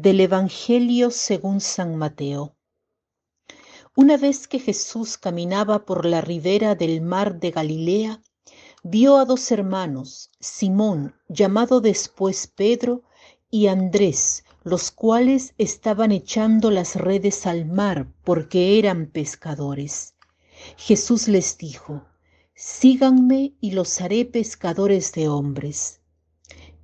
Del Evangelio según San Mateo. Una vez que Jesús caminaba por la ribera del mar de Galilea, vio a dos hermanos, Simón, llamado después Pedro, y Andrés, los cuales estaban echando las redes al mar porque eran pescadores. Jesús les dijo, Síganme y los haré pescadores de hombres.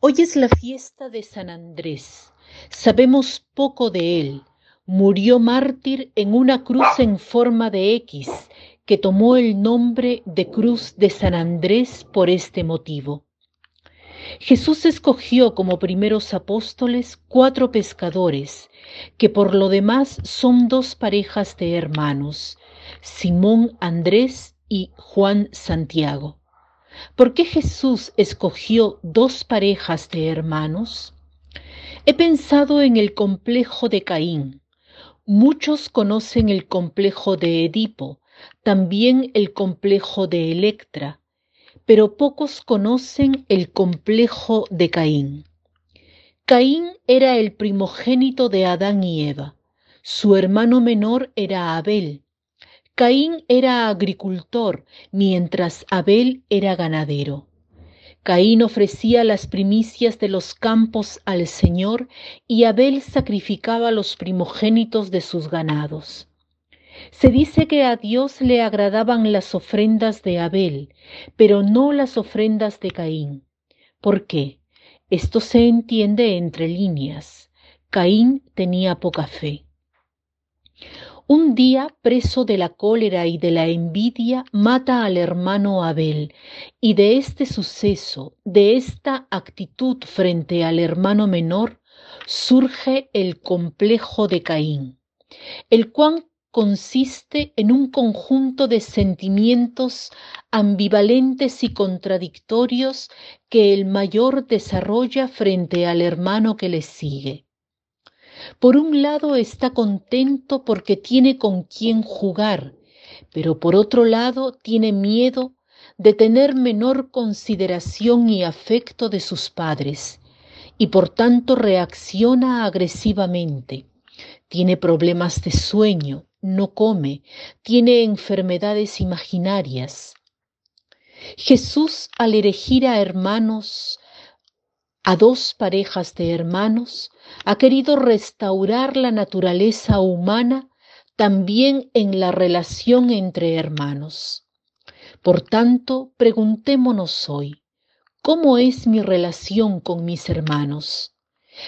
Hoy es la fiesta de San Andrés. Sabemos poco de él. Murió mártir en una cruz en forma de X, que tomó el nombre de Cruz de San Andrés por este motivo. Jesús escogió como primeros apóstoles cuatro pescadores, que por lo demás son dos parejas de hermanos, Simón Andrés y Juan Santiago. ¿Por qué Jesús escogió dos parejas de hermanos? He pensado en el complejo de Caín. Muchos conocen el complejo de Edipo, también el complejo de Electra, pero pocos conocen el complejo de Caín. Caín era el primogénito de Adán y Eva. Su hermano menor era Abel, Caín era agricultor, mientras Abel era ganadero. Caín ofrecía las primicias de los campos al Señor y Abel sacrificaba los primogénitos de sus ganados. Se dice que a Dios le agradaban las ofrendas de Abel, pero no las ofrendas de Caín. ¿Por qué? Esto se entiende entre líneas. Caín tenía poca fe. Un día, preso de la cólera y de la envidia, mata al hermano Abel, y de este suceso, de esta actitud frente al hermano menor, surge el complejo de Caín, el cual consiste en un conjunto de sentimientos ambivalentes y contradictorios que el mayor desarrolla frente al hermano que le sigue. Por un lado está contento porque tiene con quien jugar, pero por otro lado tiene miedo de tener menor consideración y afecto de sus padres, y por tanto reacciona agresivamente. Tiene problemas de sueño, no come, tiene enfermedades imaginarias. Jesús al elegir a hermanos, a dos parejas de hermanos, ha querido restaurar la naturaleza humana también en la relación entre hermanos. Por tanto, preguntémonos hoy, ¿cómo es mi relación con mis hermanos?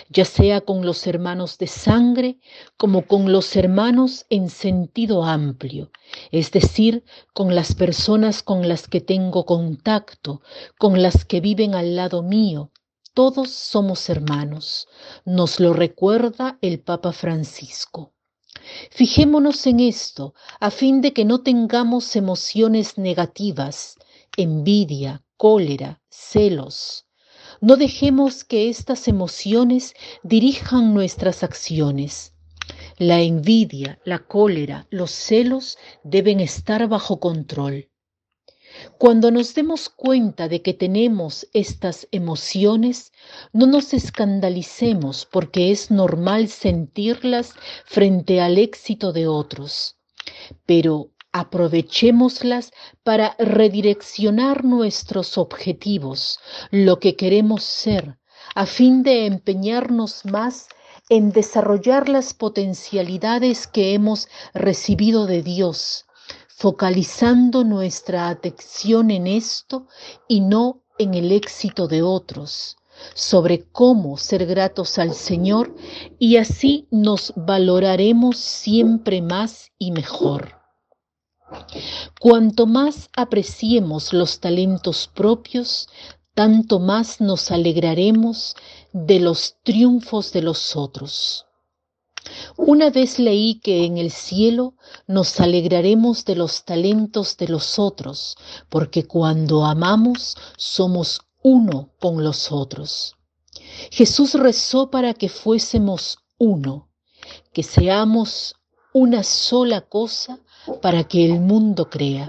ya sea con los hermanos de sangre como con los hermanos en sentido amplio, es decir, con las personas con las que tengo contacto, con las que viven al lado mío, todos somos hermanos, nos lo recuerda el Papa Francisco. Fijémonos en esto a fin de que no tengamos emociones negativas, envidia, cólera, celos. No dejemos que estas emociones dirijan nuestras acciones. La envidia, la cólera, los celos deben estar bajo control. Cuando nos demos cuenta de que tenemos estas emociones, no nos escandalicemos porque es normal sentirlas frente al éxito de otros, pero aprovechémoslas para redireccionar nuestros objetivos, lo que queremos ser, a fin de empeñarnos más en desarrollar las potencialidades que hemos recibido de Dios focalizando nuestra atención en esto y no en el éxito de otros, sobre cómo ser gratos al Señor y así nos valoraremos siempre más y mejor. Cuanto más apreciemos los talentos propios, tanto más nos alegraremos de los triunfos de los otros. Una vez leí que en el cielo nos alegraremos de los talentos de los otros, porque cuando amamos somos uno con los otros. Jesús rezó para que fuésemos uno, que seamos una sola cosa para que el mundo crea.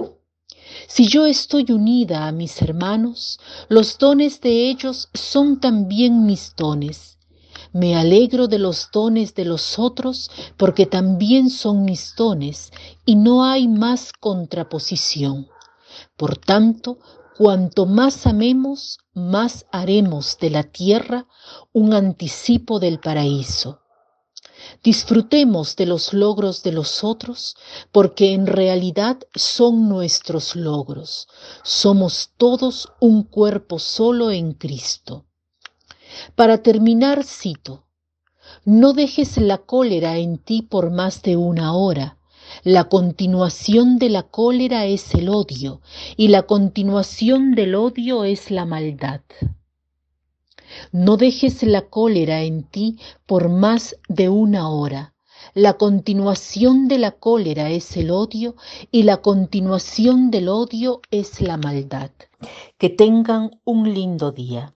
Si yo estoy unida a mis hermanos, los dones de ellos son también mis dones. Me alegro de los dones de los otros porque también son mis dones y no hay más contraposición. Por tanto, cuanto más amemos, más haremos de la tierra un anticipo del paraíso. Disfrutemos de los logros de los otros porque en realidad son nuestros logros. Somos todos un cuerpo solo en Cristo. Para terminar, cito, no dejes la cólera en ti por más de una hora. La continuación de la cólera es el odio y la continuación del odio es la maldad. No dejes la cólera en ti por más de una hora. La continuación de la cólera es el odio y la continuación del odio es la maldad. Que tengan un lindo día.